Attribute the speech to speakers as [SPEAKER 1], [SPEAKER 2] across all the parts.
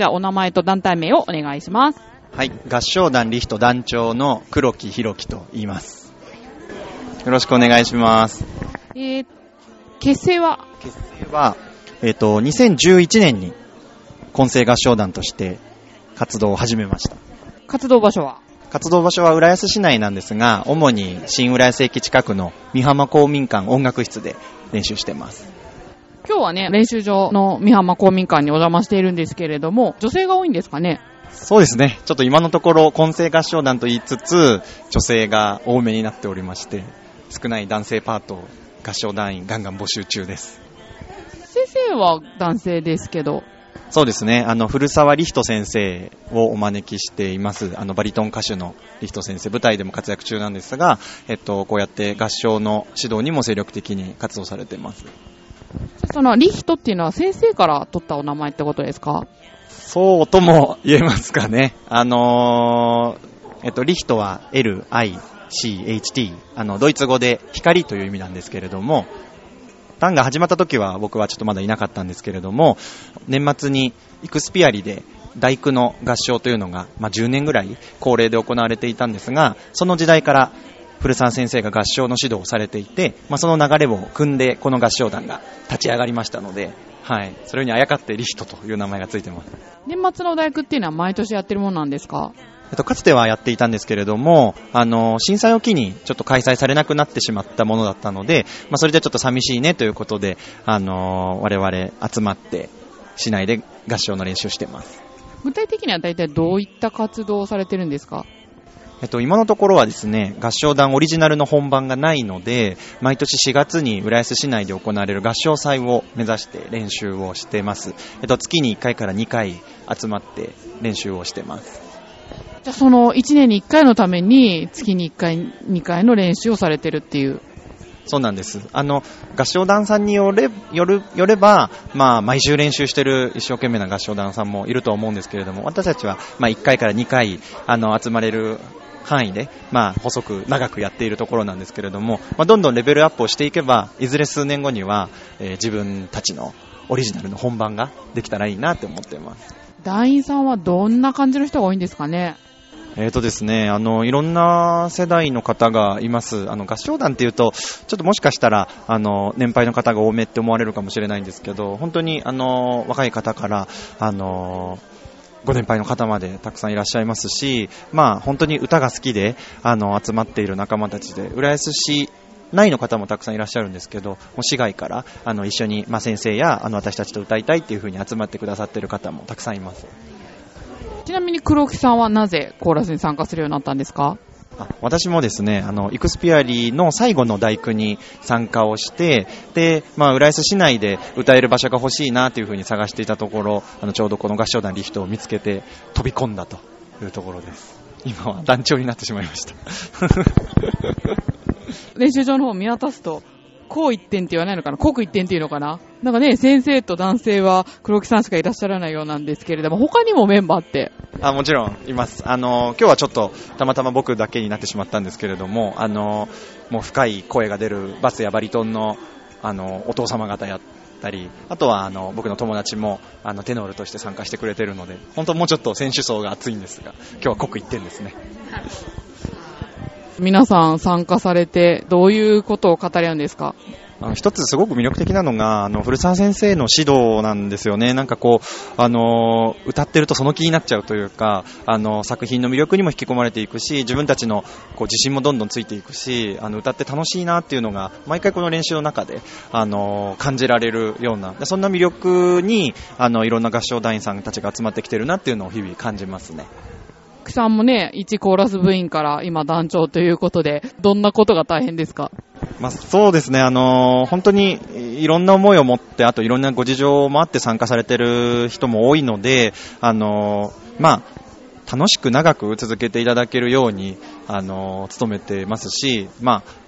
[SPEAKER 1] じゃあお名前と団体名をお願いします。
[SPEAKER 2] はい、合唱団リヒト団長の黒木弘樹と言います。よろしくお願いします。
[SPEAKER 1] えー、結成は？
[SPEAKER 2] 結成は、えっ、と、2011年に混声合唱団として活動を始めました。
[SPEAKER 1] 活動場所は？
[SPEAKER 2] 活動場所は浦安市内なんですが、主に新浦安駅近くの美浜公民館音楽室で練習してます。
[SPEAKER 1] 今日はね、練習場の美浜公民館にお邪魔しているんですけれども、女性が多いんですかね？
[SPEAKER 2] そうですね。ちょっと今のところ混声合唱団と言いつつ、女性が多めになっておりまして、少ない男性パート、合唱団員ガンガン募集中です。
[SPEAKER 1] 先生は男性ですけど、
[SPEAKER 2] そうですね。あの、古沢リヒト先生をお招きしています。あの、バリトン歌手のリヒト先生、舞台でも活躍中なんですが、えっと、こうやって合唱の指導にも精力的に活動されています。
[SPEAKER 1] そのリヒトっていうのは先生から取ったお名前ってことですか？
[SPEAKER 2] そうとも言えますかね。あのーえっと、リヒトは L-I-C-H-T。あの、ドイツ語で光という意味なんですけれども、タンが始まった時は僕はちょっとまだいなかったんですけれども、年末にイクスピアリで大工の合唱というのが、まあ、10年ぐらい恒例で行われていたんですが、その時代から古澤先生が合唱の指導をされていて、まあ、その流れを組んでこの合唱団が立ち上がりましたので、はい、それにあやかってリヒトという名前がついてます。
[SPEAKER 1] 年末の大工っていうのは毎年やってるものなんですか？
[SPEAKER 2] えっと、かつてはやっていたんですけれども、あの、震災を機にちょっと開催されなくなってしまったものだったので、まあ、それでちょっと寂しいねということで、あの、我々集まって、市内で合唱の練習をしています。
[SPEAKER 1] 具体的には大体どういった活動をされてるんですか？
[SPEAKER 2] えっと、今のところはですね、合唱団オリジナルの本番がないので、毎年4月に浦安市内で行われる合唱祭を目指して練習をしてます。えっと、月に1回から2回集まって練習をしてます。
[SPEAKER 1] じゃあその1年に1回のために月に1回、2回の練習をされてるっていう。
[SPEAKER 2] そうなんです。あの、合唱団さんによれ、よる、よれば、まあ、毎週練習してる一生懸命な合唱団さんもいると思うんですけれども、私たちは、まあ、1回から2回、あの、集まれる範囲で、まあ、細く長くやっているところなんですけれども、まあ、どんどんレベルアップをしていけば、いずれ数年後には、えー自分たちのオリジナルの本番ができたらいいなって思っています。
[SPEAKER 1] 団員さんはどんな感じの人が多いんですかね？
[SPEAKER 2] えーとですね、あの、いろんな世代の方がいます。あの、合唱団っていうと、ちょっともしかしたら、あの、年配の方が多めって思われるかもしれないんですけど、本当に、あの、若い方から、あの、ご年配の方までたくさんいらっしゃいますし、まあ、本当に歌が好きで、あの、集まっている仲間たちで、浦安市内の方もたくさんいらっしゃるんですけど、もう市外から、あの、一緒に、まあ、先生や、あの、私たちと歌いたいっていう風に集まってくださっている方もたくさんいます。
[SPEAKER 1] ちなみに黒木さんはなぜコーラスに参加するようになったんですか？
[SPEAKER 2] 私もですね、あの、イクスピアリーの最後の大工に参加をして、で、まあ、浦安市内で歌える場所が欲しいなというふうに探していたところ、あの、ちょうどこの合唱団リフトを見つけて飛び込んだというところです。今は団長になってしまいました。
[SPEAKER 1] 練習場の方を見渡すと、こう一点って言わないのかな？国一点っていうのかな？なんかね、先生と男性は黒木さんしかいらっしゃらないようなんですけれども、他にもメンバーって？
[SPEAKER 2] あもちろんいます。あの、今日はちょっとたまたま僕だけになってしまったんですけれども、あの、もう深い声が出るバスやバリトンの、あの、お父様方やったり、あとはあの、僕の友達も、あの、テノールとして参加してくれてるので、本当もうちょっと選手層が厚いんですが、今日は刻一点ですね。
[SPEAKER 1] 皆さん参加されて、どういうことを語り合うんですか？
[SPEAKER 2] あの一つすごく魅力的なのが、あの、古澤先生の指導なんですよね。なんかこう、あの、歌ってるとその気になっちゃうというか、あの、作品の魅力にも引き込まれていくし、自分たちのこう自信もどんどんついていくし、あの、歌って楽しいなっていうのが、毎回この練習の中で、あの、感じられるような、そんな魅力に、あの、いろんな合唱団員さんたちが集まってきてるなっていうのを日々感じますね。
[SPEAKER 1] さんもね、一コーラス部員から今団長ということで、どんなことが大変ですか？
[SPEAKER 2] まあ、そうですね、あの本当にいろんな思いを持って、あといろんなご事情もあって参加されてる人も多いので、あのまあ、楽しく長く続けていただけるように、あの努めてますし、まあ、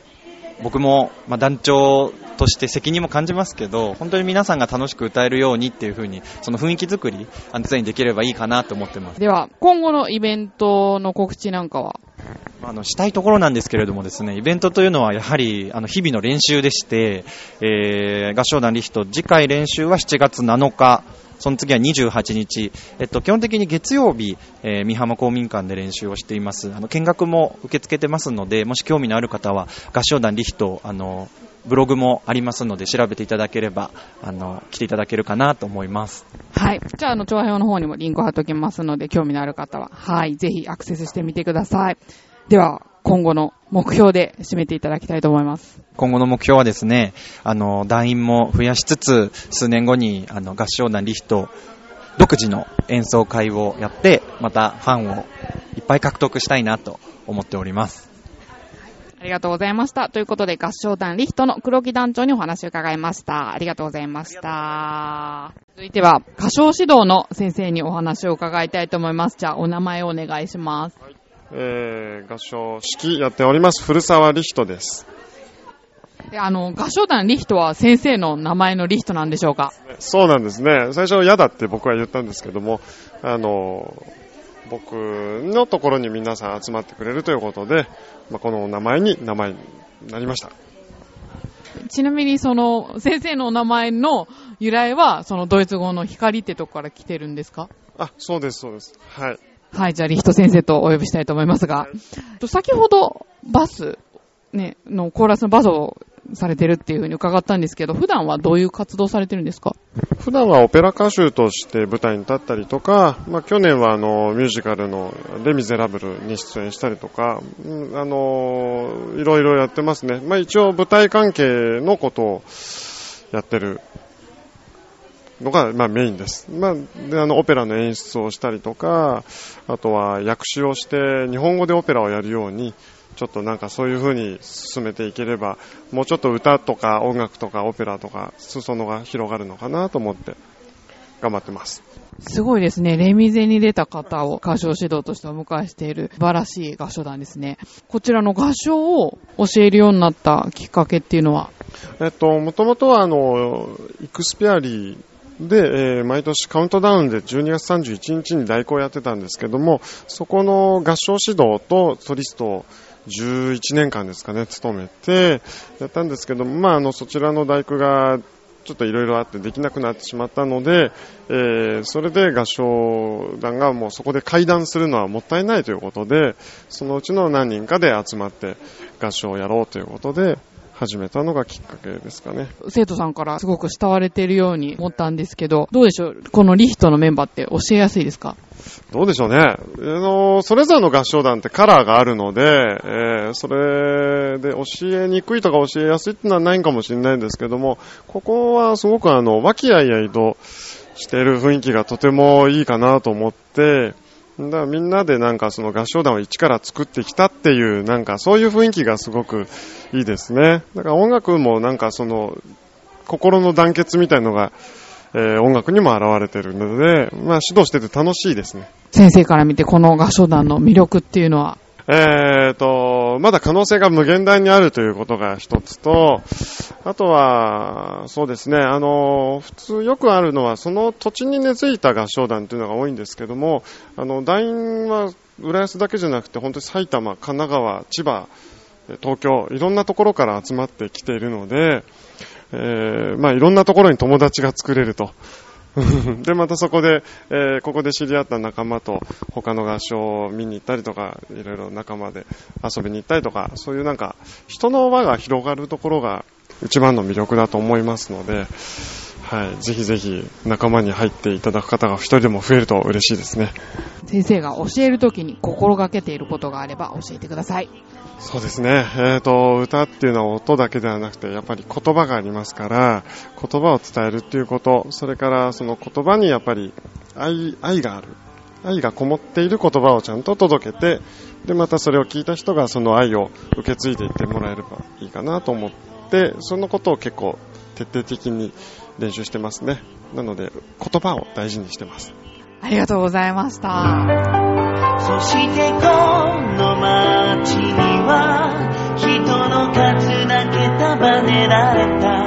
[SPEAKER 2] 僕も、まあ、団長として責任も感じますけど、本当に皆さんが楽しく歌えるようにっていう風に、その雰囲気作り、常にできればいいかなと思ってます。
[SPEAKER 1] では、今後のイベントの告知なんかは？
[SPEAKER 2] あのしたいところなんですけれどもですね、イベントというのはやはりあの日々の練習でして、えー合唱団リヒト次回練習は7月7日その次は28日、えっと、基本的に月曜日、えー、美浜公民館で練習をしています。あの、見学も受け付けてますので、もし興味のある方は、合唱団リヒト、あの、ブログもありますので、調べていただければ、あの、来ていただけるかなと思います。
[SPEAKER 1] はい。じゃあ、あの、調和表の方にもリンク貼っておきますので、興味のある方は、はい、ぜひアクセスしてみてください。では、今後の目標で締めていただきたいと思います。
[SPEAKER 2] 今後の目標はですね、あの、団員も増やしつつ、数年後に、あの、合唱団リヒト、独自の演奏会をやって、またファンをいっぱい獲得したいなと思っております。
[SPEAKER 1] ありがとうございました。ということで、合唱団リヒトの黒木団長にお話を伺いました。ありがとうございました。続いては、歌唱指導の先生にお話を伺いたいと思います。じゃあ、お名前をお願いします。はい、
[SPEAKER 3] えー、合唱指揮やっております、古沢リヒトです。
[SPEAKER 1] あの、合唱団リヒトは先生の名前のリヒトなんでしょうか？
[SPEAKER 3] そうなんですね。最初嫌だって僕は言ったんですけども、あの、僕のところに皆さん集まってくれるということで、まあ、この名前に名前になりました。
[SPEAKER 1] ちなみにその先生のお名前の由来はそのドイツ語の光ってとこから来てるんですか？
[SPEAKER 3] あ、そうです、そうです。はい。
[SPEAKER 1] はい、じゃあリヒト先生とお呼びしたいと思いますが、先ほどバス、ね、のコーラスのバスをされてるっていうふうに伺ったんですけど、普段はどういう活動されてるんですか？
[SPEAKER 3] 普段はオペラ歌手として舞台に立ったりとか、まあ、去年はあのミュージカルのレ・ミゼラブルに出演したりとか、あのいろいろやってますね。まあ、一応舞台関係のことをやってるのが、まあ、メインです。まあ、であのオペラの演出をしたりとか、あとは訳詞をして日本語でオペラをやるように、ちょっとなんかそういう風に進めていければ、もうちょっと歌とか音楽とかオペラとか、裾野が広がるのかなと思って頑張ってます。
[SPEAKER 1] すごいですね。レミゼに出た方を歌唱指導としてお迎えしている素晴らしい合唱団ですね。こちらの合唱を教えるようになったきっかけっていうのは？
[SPEAKER 3] えっと、もともとはあの、イクスピアリーで、えー、毎年カウントダウンで12月31日に代行やってたんですけども、そこの合唱指導とソリストを11年間ですかね、勤めて、やったんですけども、まあ、あの、そちらの大工が、ちょっといろいろあってできなくなってしまったので、えー、それで合唱団がもうそこで会談するのはもったいないということで、そのうちの何人かで集まって合唱をやろうということで、始めたのがきっかけですかね。
[SPEAKER 1] 生徒さんからすごく慕われているように思ったんですけど、どうでしょう？このリヒトのメンバーって教えやすいですか？
[SPEAKER 3] どうでしょうね。あの、それぞれの合唱団ってカラーがあるので、えー、それで教えにくいとか教えやすいってのはないかもしれないんですけども、ここはすごくあの、和気あいあいとしている雰囲気がとてもいいかなと思って、だからみんなでなんかその合唱団を一から作ってきたっていう、なんかそういう雰囲気がすごくいいですね。だから音楽もなんかその、心の団結みたいのが、えー、音楽にも現れてるので、まあ指導してて楽しいですね。
[SPEAKER 1] 先生から見てこの合唱団の魅力っていうのは？
[SPEAKER 3] えーと、まだ可能性が無限大にあるということが一つと、あとは、そうですね、あの、普通よくあるのは、その土地に根付いた合唱団というのが多いんですけども、あの、団員は浦安だけじゃなくて、本当に埼玉、神奈川、千葉、東京、いろんなところから集まってきているので、えー、まあいろんなところに友達が作れると。で、またそこで、えー、ここで知り合った仲間と他の合唱を見に行ったりとか、いろいろ仲間で遊びに行ったりとか、そういうなんか、人の輪が広がるところが一番の魅力だと思いますので、はい、ぜひぜひ仲間に入っていただく方が一人でも増えると嬉しいですね。
[SPEAKER 1] 先生が教えるときに心がけていることがあれば教えてください。
[SPEAKER 3] そうですね。えっ、ー、と、歌っていうのは音だけではなくて、やっぱり言葉がありますから、言葉を伝えるっていうこと、それからその言葉にやっぱり愛、愛がある。愛がこもっている言葉をちゃんと届けて、で、またそれを聞いた人がその愛を受け継いでいってもらえればいいかなと思って、そのことを結構徹底的に練習してますね。なので、言葉を大事にしてます。
[SPEAKER 1] ありがとうございました。
[SPEAKER 4] そしてこの街には人の数だけ束ねられた